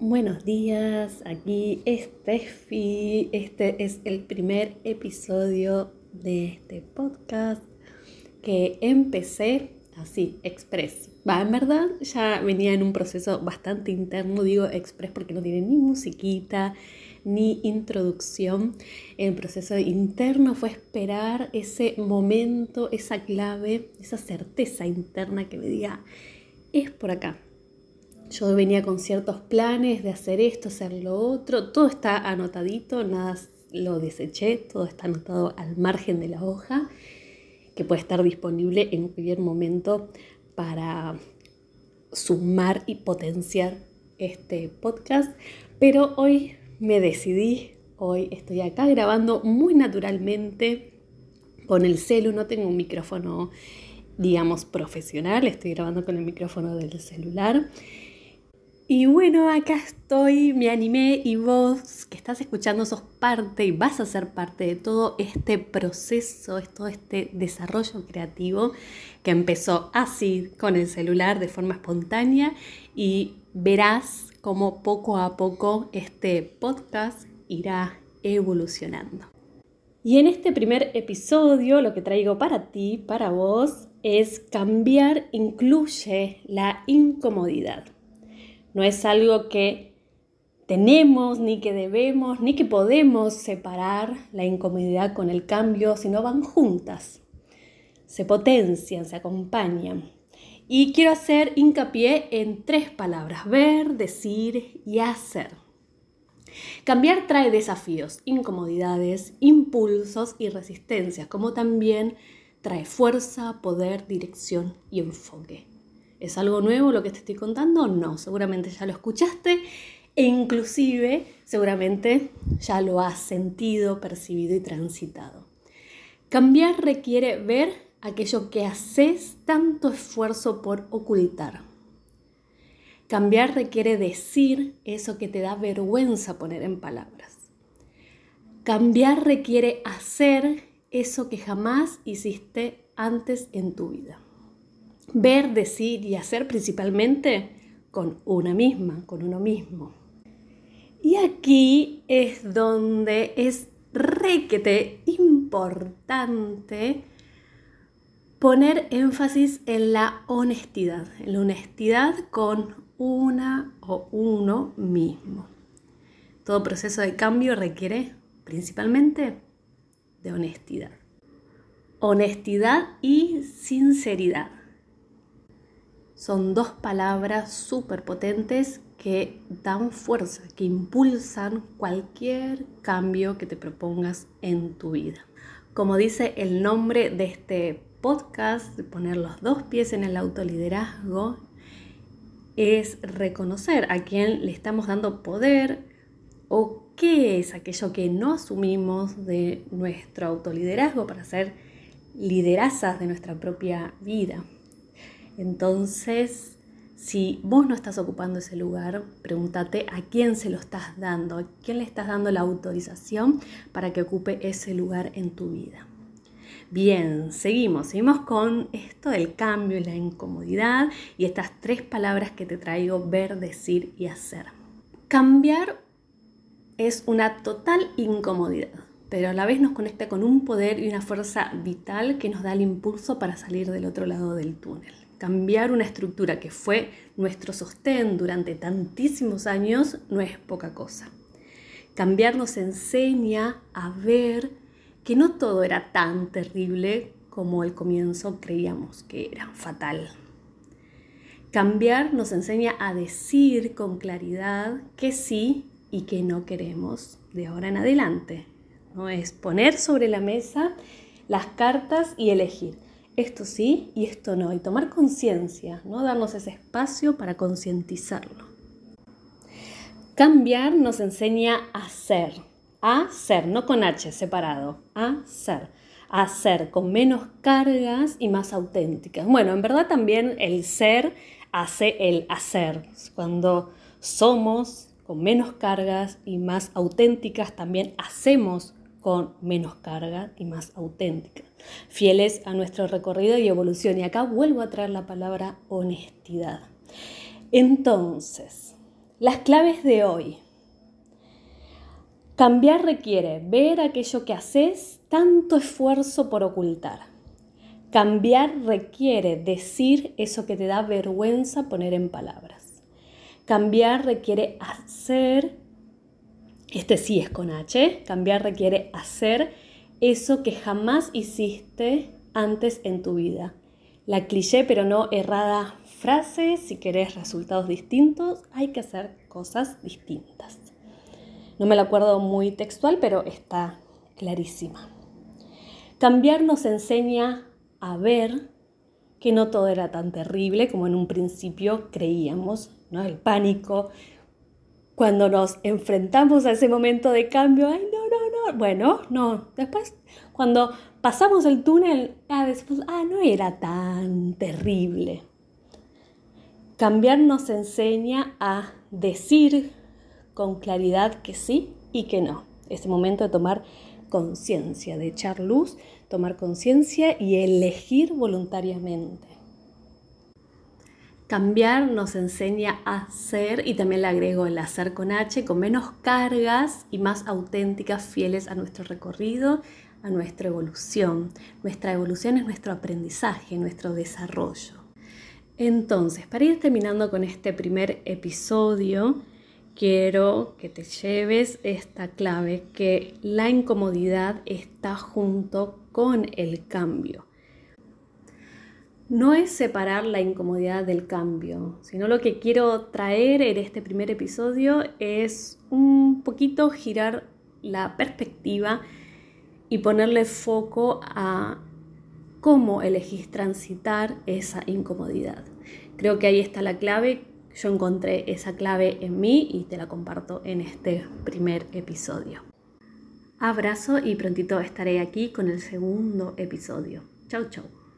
Buenos días, aquí Steffi. Este es el primer episodio de este podcast que empecé así, express. Va, en verdad ya venía en un proceso bastante interno, digo express porque no tiene ni musiquita ni introducción. El proceso interno fue esperar ese momento, esa clave, esa certeza interna que me diga, es por acá yo venía con ciertos planes de hacer esto, hacer lo otro, todo está anotadito, nada lo deseché, todo está anotado al margen de la hoja, que puede estar disponible en cualquier momento para sumar y potenciar este podcast. Pero hoy me decidí, hoy estoy acá grabando muy naturalmente con el celu, no tengo un micrófono, digamos, profesional, estoy grabando con el micrófono del celular. Y bueno, acá estoy, me animé y vos que estás escuchando sos parte y vas a ser parte de todo este proceso, todo este desarrollo creativo que empezó así con el celular de forma espontánea y verás cómo poco a poco este podcast irá evolucionando. Y en este primer episodio lo que traigo para ti, para vos, es cambiar incluye la incomodidad. No es algo que tenemos, ni que debemos, ni que podemos separar la incomodidad con el cambio, sino van juntas, se potencian, se acompañan. Y quiero hacer hincapié en tres palabras, ver, decir y hacer. Cambiar trae desafíos, incomodidades, impulsos y resistencias, como también trae fuerza, poder, dirección y enfoque. ¿Es algo nuevo lo que te estoy contando? No, seguramente ya lo escuchaste e inclusive seguramente ya lo has sentido, percibido y transitado. Cambiar requiere ver aquello que haces tanto esfuerzo por ocultar. Cambiar requiere decir eso que te da vergüenza poner en palabras. Cambiar requiere hacer eso que jamás hiciste antes en tu vida ver, decir y hacer principalmente con una misma, con uno mismo. Y aquí es donde es requete importante poner énfasis en la honestidad, en la honestidad con una o uno mismo. Todo proceso de cambio requiere principalmente de honestidad. Honestidad y sinceridad. Son dos palabras súper potentes que dan fuerza, que impulsan cualquier cambio que te propongas en tu vida. Como dice el nombre de este podcast, poner los dos pies en el autoliderazgo, es reconocer a quién le estamos dando poder o qué es aquello que no asumimos de nuestro autoliderazgo para ser liderazas de nuestra propia vida. Entonces, si vos no estás ocupando ese lugar, pregúntate a quién se lo estás dando, a quién le estás dando la autorización para que ocupe ese lugar en tu vida. Bien, seguimos, seguimos con esto del cambio y la incomodidad y estas tres palabras que te traigo, ver, decir y hacer. Cambiar es una total incomodidad, pero a la vez nos conecta con un poder y una fuerza vital que nos da el impulso para salir del otro lado del túnel. Cambiar una estructura que fue nuestro sostén durante tantísimos años no es poca cosa. Cambiar nos enseña a ver que no todo era tan terrible como al comienzo creíamos que era fatal. Cambiar nos enseña a decir con claridad que sí y que no queremos de ahora en adelante. No es poner sobre la mesa las cartas y elegir esto sí y esto no, y tomar conciencia, ¿no? darnos ese espacio para concientizarlo. Cambiar nos enseña a ser, a ser, no con H separado, a ser, a ser con menos cargas y más auténticas. Bueno, en verdad también el ser hace el hacer. Cuando somos con menos cargas y más auténticas, también hacemos con menos carga y más auténtica, fieles a nuestro recorrido y evolución. Y acá vuelvo a traer la palabra honestidad. Entonces, Las claves de hoy. Cambiar requiere ver aquello que haces tanto esfuerzo por ocultar. Cambiar requiere decir eso que te da vergüenza poner en palabras. Cambiar requiere hacer, este sí es con H, cambiar requiere hacer eso que jamás hiciste antes en tu vida. La cliché pero no errada frase, si querés resultados distintos, hay que hacer cosas distintas. No me la acuerdo muy textual, pero está clarísima. Cambiar nos enseña a ver que no todo era tan terrible como en un principio creíamos, ¿no? El pánico, cuando nos enfrentamos a ese momento de cambio, ay, no, no, bueno, no, después cuando pasamos el túnel, ah, después, ah, no era tan terrible. Cambiar nos enseña a decir con claridad que sí y que no. Es el momento de tomar conciencia, de echar luz, tomar conciencia y elegir voluntariamente. Cambiar nos enseña a ser, y también le agrego el hacer con H, con menos cargas y más auténticas, fieles a nuestro recorrido, a nuestra evolución. Nuestra evolución es nuestro aprendizaje, nuestro desarrollo. Entonces, para ir terminando con este primer episodio, quiero que te lleves esta clave, que la incomodidad está junto con el cambio. No es separar la incomodidad del cambio, sino lo que quiero traer en este primer episodio es un poquito girar la perspectiva y ponerle foco a cómo elegís transitar esa incomodidad. Creo que ahí está la clave yo encontré esa clave en mí y te la comparto en este primer episodio. Abrazo y prontito estaré aquí con el segundo episodio. Chau, chau.